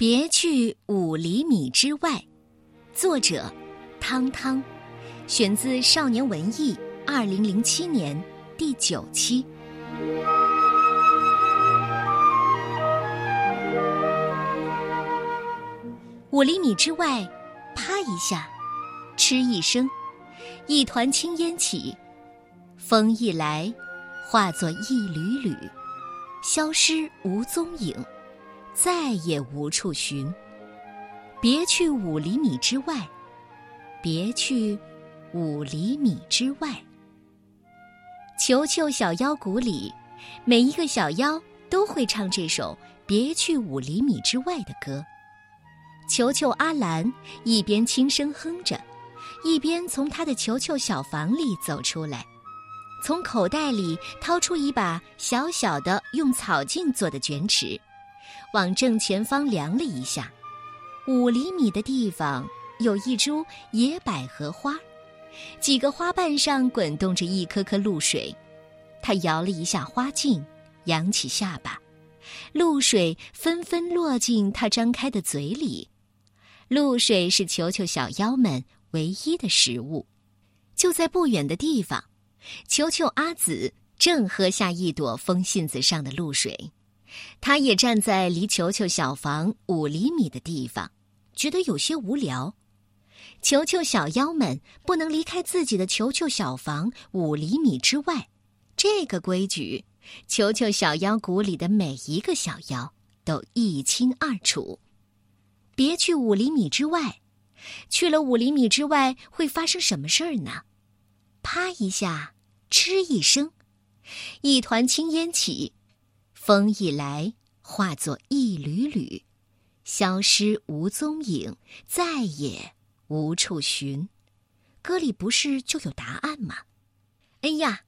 别去五厘米之外，作者汤汤，选自《少年文艺》二零零七年第九期。五厘米之外，啪一下，嗤一声，一团青烟起，风一来，化作一缕缕，消失无踪影。再也无处寻。别去五厘米之外，别去五厘米之外。球球小妖谷里，每一个小妖都会唱这首《别去五厘米之外》的歌。球球阿兰一边轻声哼着，一边从他的球球小房里走出来，从口袋里掏出一把小小的用草茎做的卷尺。往正前方量了一下，五厘米的地方有一株野百合花，几个花瓣上滚动着一颗颗露水。他摇了一下花茎，扬起下巴，露水纷纷落进他张开的嘴里。露水是球球小妖们唯一的食物。就在不远的地方，球球阿紫正喝下一朵风信子上的露水。他也站在离球球小房五厘米的地方，觉得有些无聊。球球小妖们不能离开自己的球球小房五厘米之外，这个规矩，球球小妖谷里的每一个小妖都一清二楚。别去五厘米之外，去了五厘米之外会发生什么事儿呢？啪一下，嗤一声，一团青烟起。风一来，化作一缕缕，消失无踪影，再也无处寻。歌里不是就有答案吗？哎呀！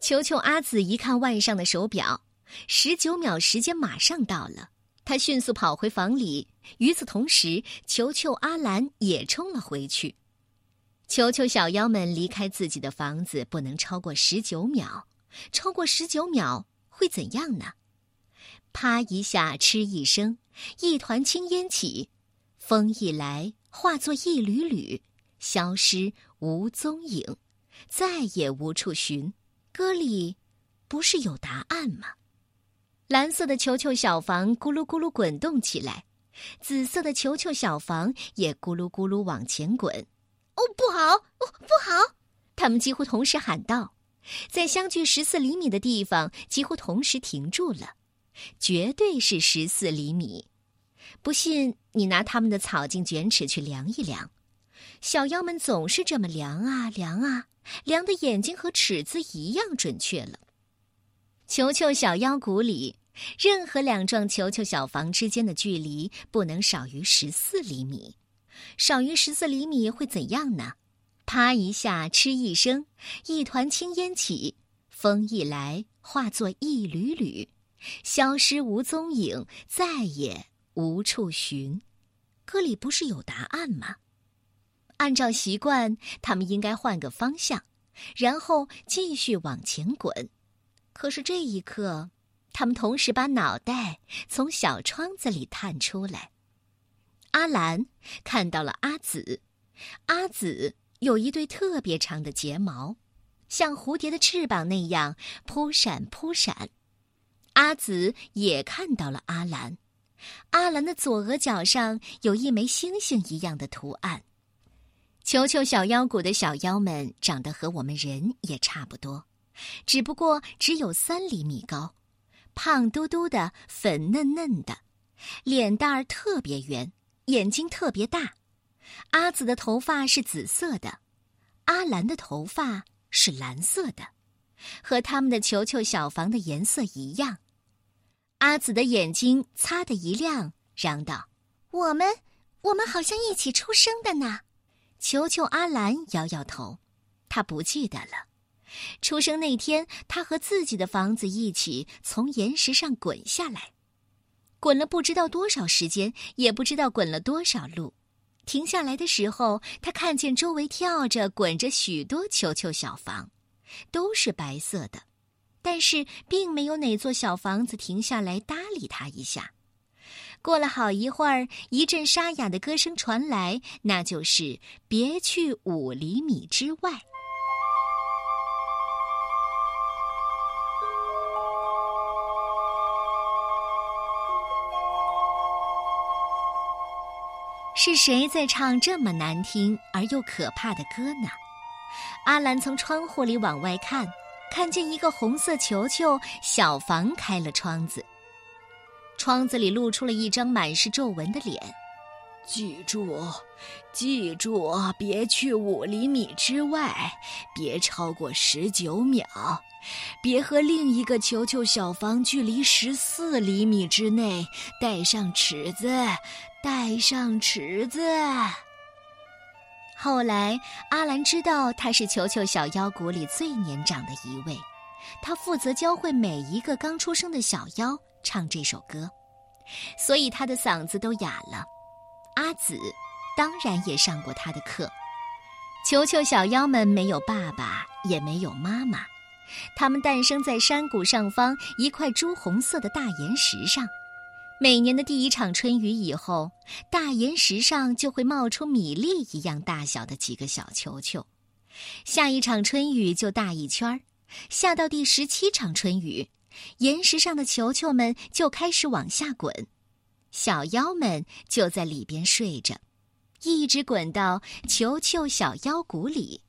球球阿紫一看腕上的手表，十九秒时间马上到了。他迅速跑回房里。与此同时，球球阿兰也冲了回去。球球小妖们离开自己的房子不能超过十九秒，超过十九秒会怎样呢？啪一下，嗤一声，一团青烟起，风一来，化作一缕缕，消失无踪影，再也无处寻。歌里不是有答案吗？蓝色的球球小房咕噜咕噜滚动起来，紫色的球球小房也咕噜咕噜往前滚。哦，不好！哦，不好！他们几乎同时喊道，在相距十四厘米的地方，几乎同时停住了。绝对是十四厘米，不信你拿他们的草茎卷尺去量一量。小妖们总是这么量啊量啊，量的眼睛和尺子一样准确了。球球小妖谷里，任何两幢球球小房之间的距离不能少于十四厘米。少于十四厘米会怎样呢？啪一下，嗤一声，一团青烟起，风一来，化作一缕缕。消失无踪影，再也无处寻。歌里不是有答案吗？按照习惯，他们应该换个方向，然后继续往前滚。可是这一刻，他们同时把脑袋从小窗子里探出来。阿兰看到了阿紫，阿紫有一对特别长的睫毛，像蝴蝶的翅膀那样扑闪扑闪。阿紫也看到了阿兰，阿兰的左额角上有一枚星星一样的图案。球球小妖谷的小妖们长得和我们人也差不多，只不过只有三厘米高，胖嘟嘟的，粉嫩嫩的，脸蛋儿特别圆，眼睛特别大。阿紫的头发是紫色的，阿兰的头发是蓝色的，和他们的球球小房的颜色一样。阿紫的眼睛擦的一亮，嚷道：“我们，我们好像一起出生的呢。”球球阿兰摇摇头，他不记得了。出生那天，他和自己的房子一起从岩石上滚下来，滚了不知道多少时间，也不知道滚了多少路。停下来的时候，他看见周围跳着、滚着许多球球小房，都是白色的。但是，并没有哪座小房子停下来搭理他一下。过了好一会儿，一阵沙哑的歌声传来，那就是“别去五厘米之外”。是谁在唱这么难听而又可怕的歌呢？阿兰从窗户里往外看，看见一个红色球球小房开了窗子，窗子里露出了一张满是皱纹的脸。记住，记住，别去五厘米之外，别超过十九秒，别和另一个球球小房距离十四厘米之内，带上尺子。带上尺子。后来，阿兰知道他是球球小妖谷里最年长的一位，他负责教会每一个刚出生的小妖唱这首歌，所以他的嗓子都哑了。阿紫当然也上过他的课。球球小妖们没有爸爸，也没有妈妈，他们诞生在山谷上方一块朱红色的大岩石上。每年的第一场春雨以后，大岩石上就会冒出米粒一样大小的几个小球球。下一场春雨就大一圈儿，下到第十七场春雨，岩石上的球球们就开始往下滚，小妖们就在里边睡着，一直滚到球球小妖谷里。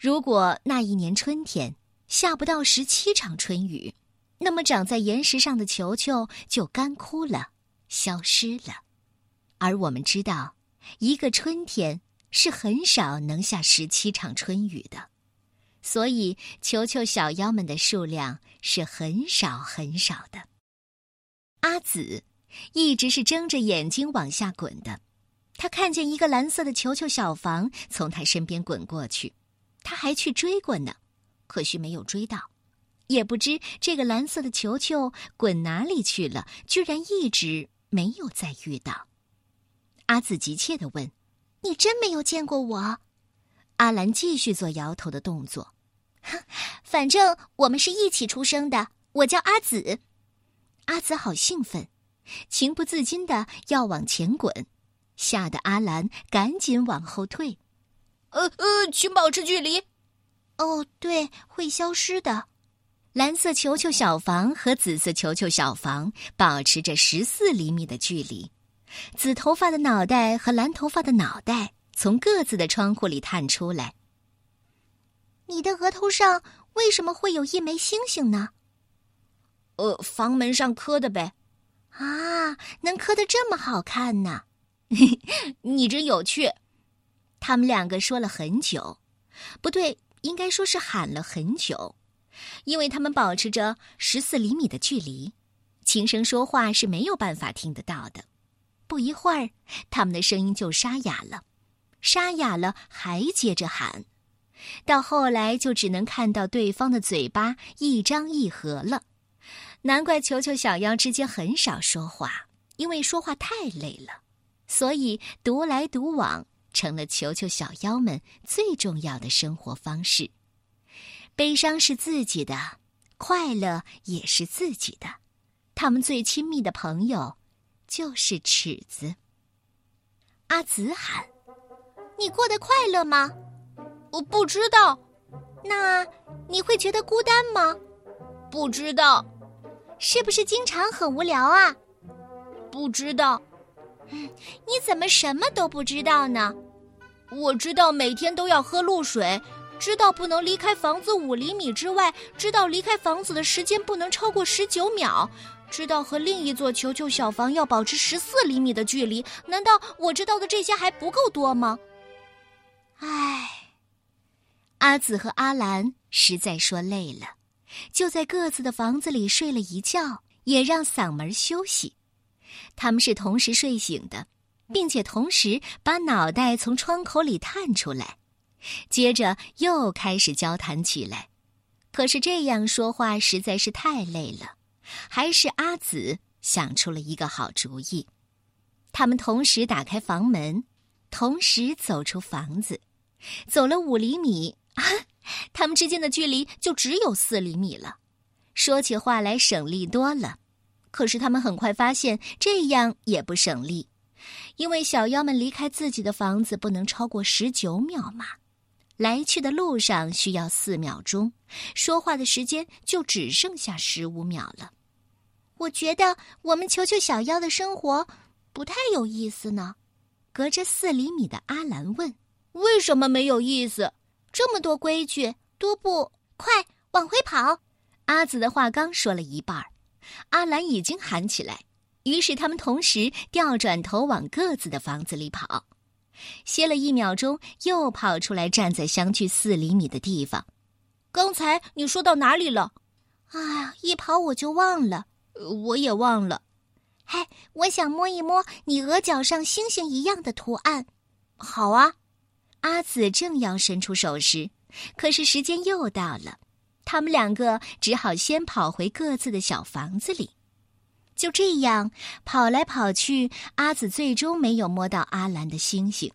如果那一年春天下不到十七场春雨，那么，长在岩石上的球球就干枯了，消失了。而我们知道，一个春天是很少能下十七场春雨的，所以球球小妖们的数量是很少很少的。阿紫一直是睁着眼睛往下滚的，他看见一个蓝色的球球小房从他身边滚过去，他还去追过呢，可惜没有追到。也不知这个蓝色的球球滚哪里去了，居然一直没有再遇到。阿紫急切的问：“你真没有见过我？”阿兰继续做摇头的动作。哼，反正我们是一起出生的。我叫阿紫。阿紫好兴奋，情不自禁的要往前滚，吓得阿兰赶紧往后退。呃呃，请保持距离。哦，对，会消失的。蓝色球球小房和紫色球球小房保持着十四厘米的距离，紫头发的脑袋和蓝头发的脑袋从各自的窗户里探出来。你的额头上为什么会有一枚星星呢？呃，房门上刻的呗。啊，能刻得这么好看呢？你真有趣。他们两个说了很久，不对，应该说是喊了很久。因为他们保持着十四厘米的距离，轻声说话是没有办法听得到的。不一会儿，他们的声音就沙哑了，沙哑了还接着喊，到后来就只能看到对方的嘴巴一张一合了。难怪球球小妖之间很少说话，因为说话太累了，所以独来独往成了球球小妖们最重要的生活方式。悲伤是自己的，快乐也是自己的。他们最亲密的朋友就是尺子。阿紫喊：“你过得快乐吗？”“我不知道。”“那你会觉得孤单吗？”“不知道。”“是不是经常很无聊啊？”“不知道。”“嗯，你怎么什么都不知道呢？”“我知道每天都要喝露水。”知道不能离开房子五厘米之外，知道离开房子的时间不能超过十九秒，知道和另一座球球小房要保持十四厘米的距离。难道我知道的这些还不够多吗？唉，阿紫和阿兰实在说累了，就在各自的房子里睡了一觉，也让嗓门休息。他们是同时睡醒的，并且同时把脑袋从窗口里探出来。接着又开始交谈起来，可是这样说话实在是太累了。还是阿紫想出了一个好主意。他们同时打开房门，同时走出房子，走了五厘米啊，他们之间的距离就只有四厘米了。说起话来省力多了。可是他们很快发现这样也不省力，因为小妖们离开自己的房子不能超过十九秒嘛，来去的路上需要四秒钟，说话的时间就只剩下十五秒了。我觉得我们球球小妖的生活不太有意思呢。隔着四厘米的阿兰问：“为什么没有意思？这么多规矩，多不快往回跑！”阿紫的话刚说了一半，阿兰已经喊起来。于是他们同时调转头往各自的房子里跑，歇了一秒钟，又跑出来，站在相距四厘米的地方。刚才你说到哪里了？啊，一跑我就忘了，我也忘了。嘿，我想摸一摸你额角上星星一样的图案。好啊，阿紫正要伸出手时，可是时间又到了，他们两个只好先跑回各自的小房子里。就这样跑来跑去，阿紫最终没有摸到阿兰的星星，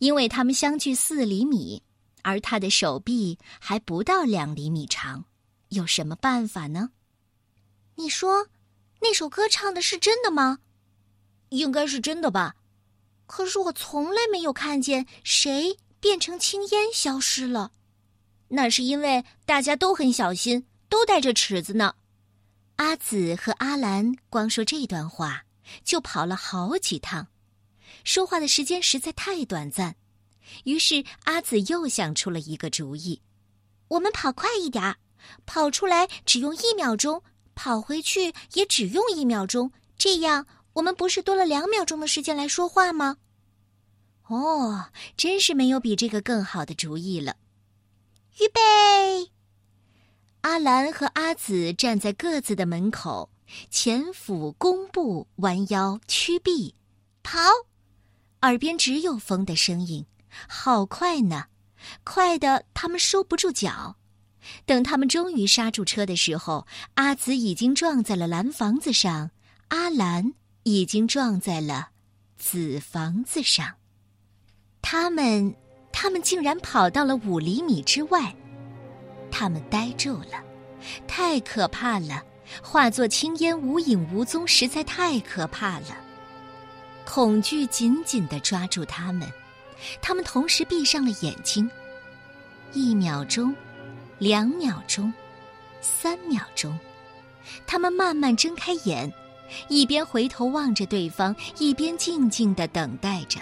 因为他们相距四厘米，而他的手臂还不到两厘米长。有什么办法呢？你说。那首歌唱的是真的吗？应该是真的吧。可是我从来没有看见谁变成青烟消失了。那是因为大家都很小心，都带着尺子呢。阿紫和阿兰光说这段话，就跑了好几趟，说话的时间实在太短暂。于是阿紫又想出了一个主意：我们跑快一点，跑出来只用一秒钟。跑回去也只用一秒钟，这样我们不是多了两秒钟的时间来说话吗？哦，真是没有比这个更好的主意了。预备！阿兰和阿紫站在各自的门口，前俯弓步，弯腰屈臂，跑。耳边只有风的声音，好快呢，快的他们收不住脚。等他们终于刹住车的时候，阿紫已经撞在了蓝房子上，阿兰已经撞在了紫房子上。他们，他们竟然跑到了五厘米之外。他们呆住了，太可怕了！化作青烟，无影无踪，实在太可怕了。恐惧紧紧的抓住他们，他们同时闭上了眼睛。一秒钟。两秒钟，三秒钟，他们慢慢睁开眼，一边回头望着对方，一边静静的等待着，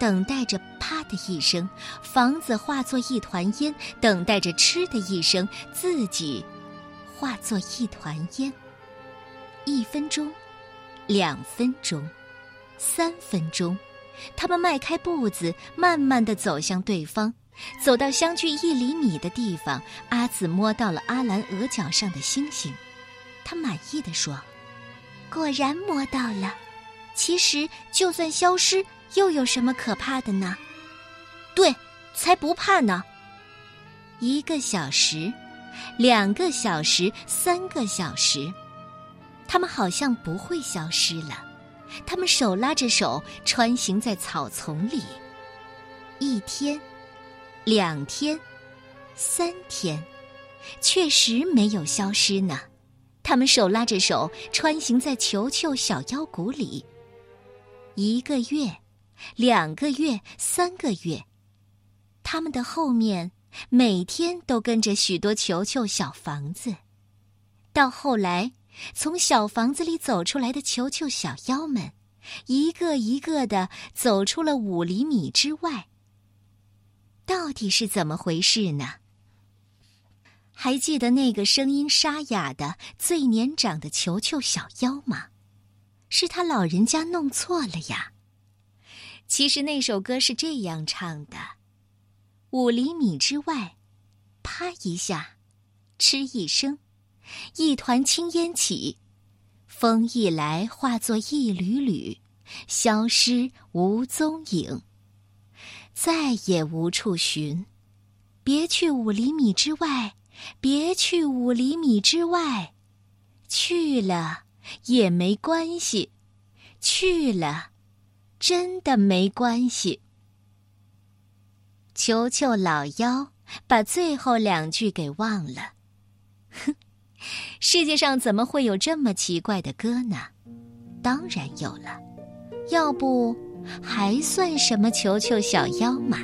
等待着“啪”的一声，房子化作一团烟；等待着“嗤”的一声，自己化作一团烟。一分钟，两分钟，三分钟，他们迈开步子，慢慢的走向对方。走到相距一厘米的地方，阿紫摸到了阿兰额角上的星星，她满意的说：“果然摸到了。其实就算消失，又有什么可怕的呢？对，才不怕呢。一个小时，两个小时，三个小时，他们好像不会消失了。他们手拉着手，穿行在草丛里。一天。”两天，三天，确实没有消失呢。他们手拉着手，穿行在球球小妖谷里。一个月，两个月，三个月，他们的后面每天都跟着许多球球小房子。到后来，从小房子里走出来的球球小妖们，一个一个的走出了五厘米之外。到底是怎么回事呢？还记得那个声音沙哑的、最年长的球球小妖吗？是他老人家弄错了呀。其实那首歌是这样唱的：五厘米之外，啪一下，嗤一声，一团青烟起，风一来化作一缕缕，消失无踪影。再也无处寻，别去五厘米之外，别去五厘米之外，去了也没关系，去了真的没关系。球球老妖把最后两句给忘了，哼，世界上怎么会有这么奇怪的歌呢？当然有了，要不还算什么球球小妖嘛？